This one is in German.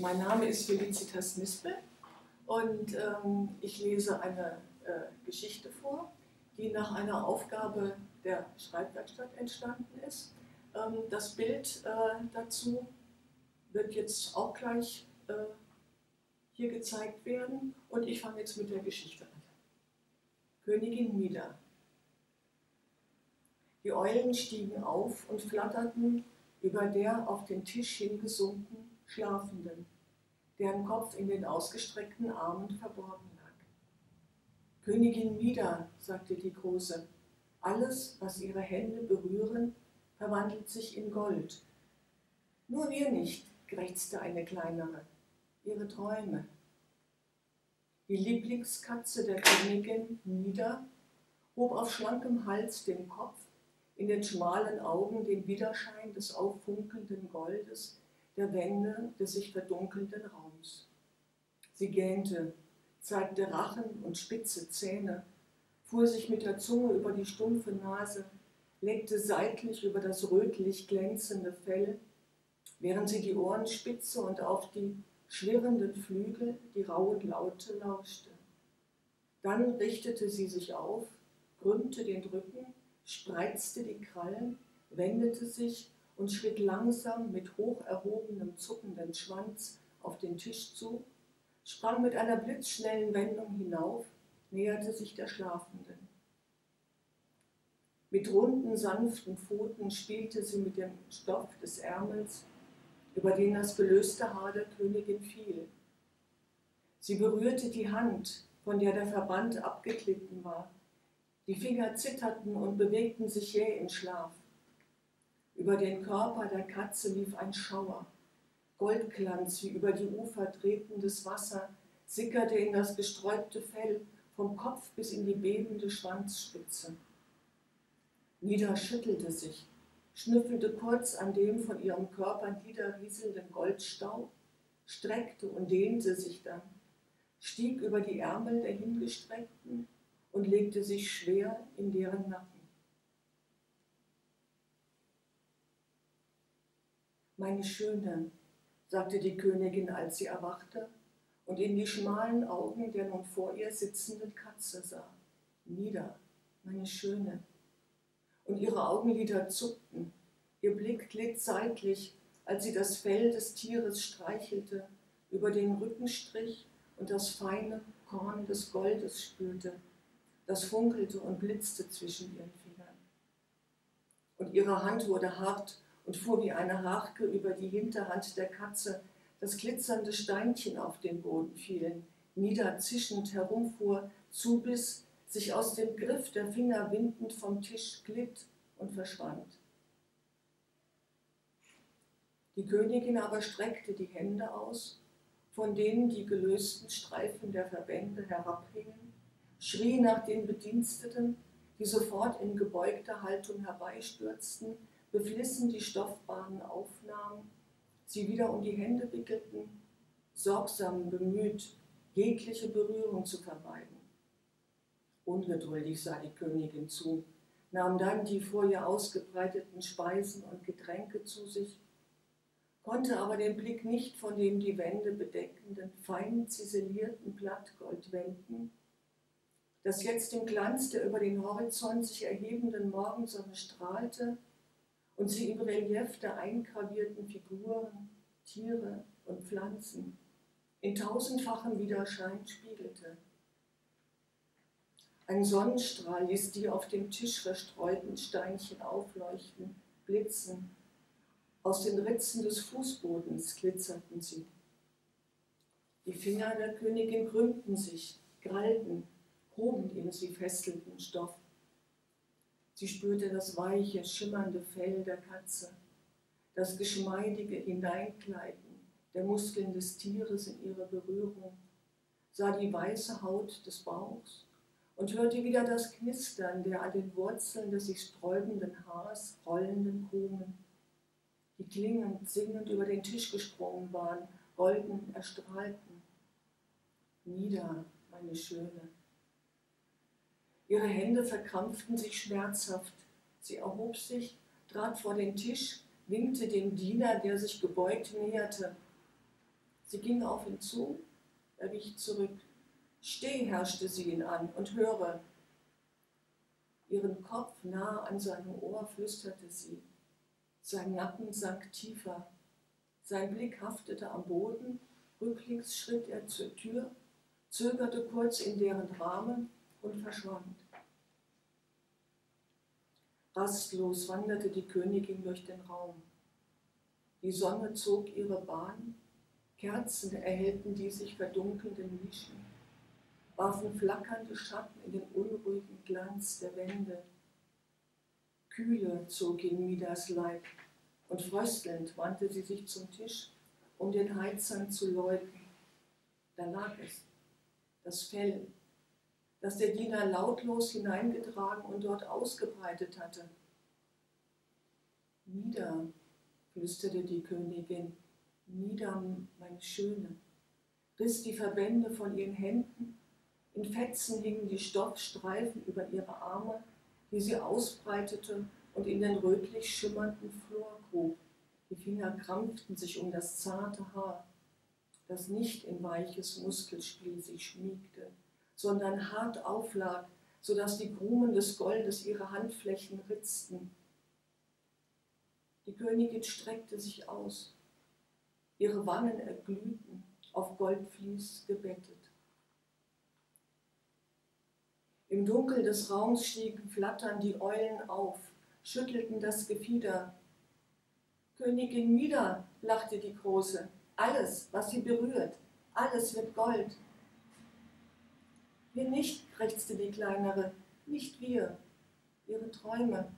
Mein Name ist Felicitas Nispel und ähm, ich lese eine äh, Geschichte vor, die nach einer Aufgabe der Schreibwerkstatt entstanden ist. Ähm, das Bild äh, dazu wird jetzt auch gleich äh, hier gezeigt werden und ich fange jetzt mit der Geschichte an. Königin Mida. Die Eulen stiegen auf und flatterten über der auf den Tisch hingesunken Schlafenden, deren Kopf in den ausgestreckten Armen verborgen lag. Königin Mida, sagte die Große, alles, was ihre Hände berühren, verwandelt sich in Gold. Nur wir nicht, krächzte eine kleinere, ihre Träume. Die Lieblingskatze der Königin Nida hob auf schlankem Hals den Kopf, in den schmalen Augen den Widerschein des auffunkelnden Goldes der Wände des sich verdunkelnden Raums. Sie gähnte, zeigte Rachen und spitze Zähne, fuhr sich mit der Zunge über die stumpfe Nase, leckte seitlich über das rötlich glänzende Fell, während sie die Ohren spitze und auf die schwirrenden Flügel die rauen Laute lauschte. Dann richtete sie sich auf, krümmte den Rücken, spreizte die Krallen, wendete sich und schritt langsam mit hoch erhobenem zuckenden Schwanz auf den Tisch zu, sprang mit einer blitzschnellen Wendung hinauf, näherte sich der Schlafenden. Mit runden, sanften Pfoten spielte sie mit dem Stoff des Ärmels über den das gelöste Haar der Königin fiel. Sie berührte die Hand, von der der Verband abgeklitten war. Die Finger zitterten und bewegten sich jäh im Schlaf. Über den Körper der Katze lief ein Schauer. Goldglanz wie über die Ufer tretendes Wasser sickerte in das gesträubte Fell vom Kopf bis in die bebende Schwanzspitze. Nida schüttelte sich, schnüffelte kurz an dem von ihrem Körper niederrieselnden Goldstaub, streckte und dehnte sich dann, stieg über die Ärmel der Hingestreckten und legte sich schwer in deren Nacken. Meine Schöne, sagte die Königin, als sie erwachte und in die schmalen Augen der nun vor ihr sitzenden Katze sah. Nieder, meine Schöne, und ihre Augenlider zuckten. Ihr Blick glitt seitlich, als sie das Fell des Tieres streichelte, über den Rückenstrich und das feine Korn des Goldes spürte, das funkelte und blitzte zwischen ihren Fingern. Und ihre Hand wurde hart und fuhr wie eine Harke über die Hinterhand der Katze, dass glitzernde Steinchen auf den Boden fielen, niederzischend herumfuhr, zubiss, sich aus dem Griff der Finger windend vom Tisch glitt und verschwand. Die Königin aber streckte die Hände aus, von denen die gelösten Streifen der Verbände herabhingen, schrie nach den Bediensteten, die sofort in gebeugter Haltung herbeistürzten, beflissen die Stoffbahnen aufnahmen, sie wieder um die Hände wickelten, sorgsam bemüht, jegliche Berührung zu vermeiden. Ungeduldig sah die Königin zu, nahm dann die vor ihr ausgebreiteten Speisen und Getränke zu sich, konnte aber den Blick nicht von dem die Wände bedeckenden, fein ziselierten Blattgold wenden, das jetzt im Glanz der über den Horizont sich erhebenden Morgensonne strahlte und sie im Relief der eingravierten Figuren, Tiere und Pflanzen in tausendfachem Widerschein spiegelte. Ein Sonnenstrahl ließ die auf dem Tisch verstreuten Steinchen aufleuchten, blitzen. Aus den Ritzen des Fußbodens glitzerten sie. Die Finger der Königin krümmten sich, grallten, hoben den sie fesselten Stoff. Sie spürte das weiche, schimmernde Fell der Katze, das geschmeidige Hineinkleiden der Muskeln des Tieres in ihre Berührung, sah die weiße Haut des Bauchs und hörte wieder das Knistern der an den Wurzeln des sich sträubenden Haars rollenden Krumen, die klingend, singend über den Tisch gesprungen waren, golden erstrahlten. Nieder, meine Schöne. Ihre Hände verkrampften sich schmerzhaft. Sie erhob sich, trat vor den Tisch, winkte dem Diener, der sich gebeugt näherte. Sie ging auf ihn zu, er wich zurück. Steh, herrschte sie ihn an und höre. Ihren Kopf nah an seinem Ohr flüsterte sie. Sein Nacken sank tiefer. Sein Blick haftete am Boden. Rücklings schritt er zur Tür, zögerte kurz in deren Rahmen und verschwand. Rastlos wanderte die Königin durch den Raum. Die Sonne zog ihre Bahn, Kerzen erhellten die sich verdunkelnden Nischen, warfen flackernde Schatten in den unruhigen Glanz der Wände. Kühle zog in Midas Leib, und fröstelnd wandte sie sich zum Tisch, um den Heizern zu läuten. Da lag es, das Fell, das der Diener lautlos hineingetragen und dort ausgebreitet hatte. Nieder, flüsterte die Königin, nieder, meine Schöne, riss die Verbände von ihren Händen, in Fetzen hingen die Stoffstreifen über ihre Arme, die sie ausbreitete und in den rötlich schimmernden Flor grub. Die Finger krampften sich um das zarte Haar, das nicht in weiches Muskelspiel sich schmiegte, sondern hart auflag, so dass die Krumen des Goldes ihre Handflächen ritzten. Die Königin streckte sich aus, ihre Wangen erglühten, auf Goldvlies gebettet. Im Dunkel des Raums stiegen flattern die Eulen auf, schüttelten das Gefieder. Königin Mida, lachte die Große, alles, was sie berührt, alles wird Gold. Wir nicht, krächzte die Kleinere, nicht wir. Ihre Träume,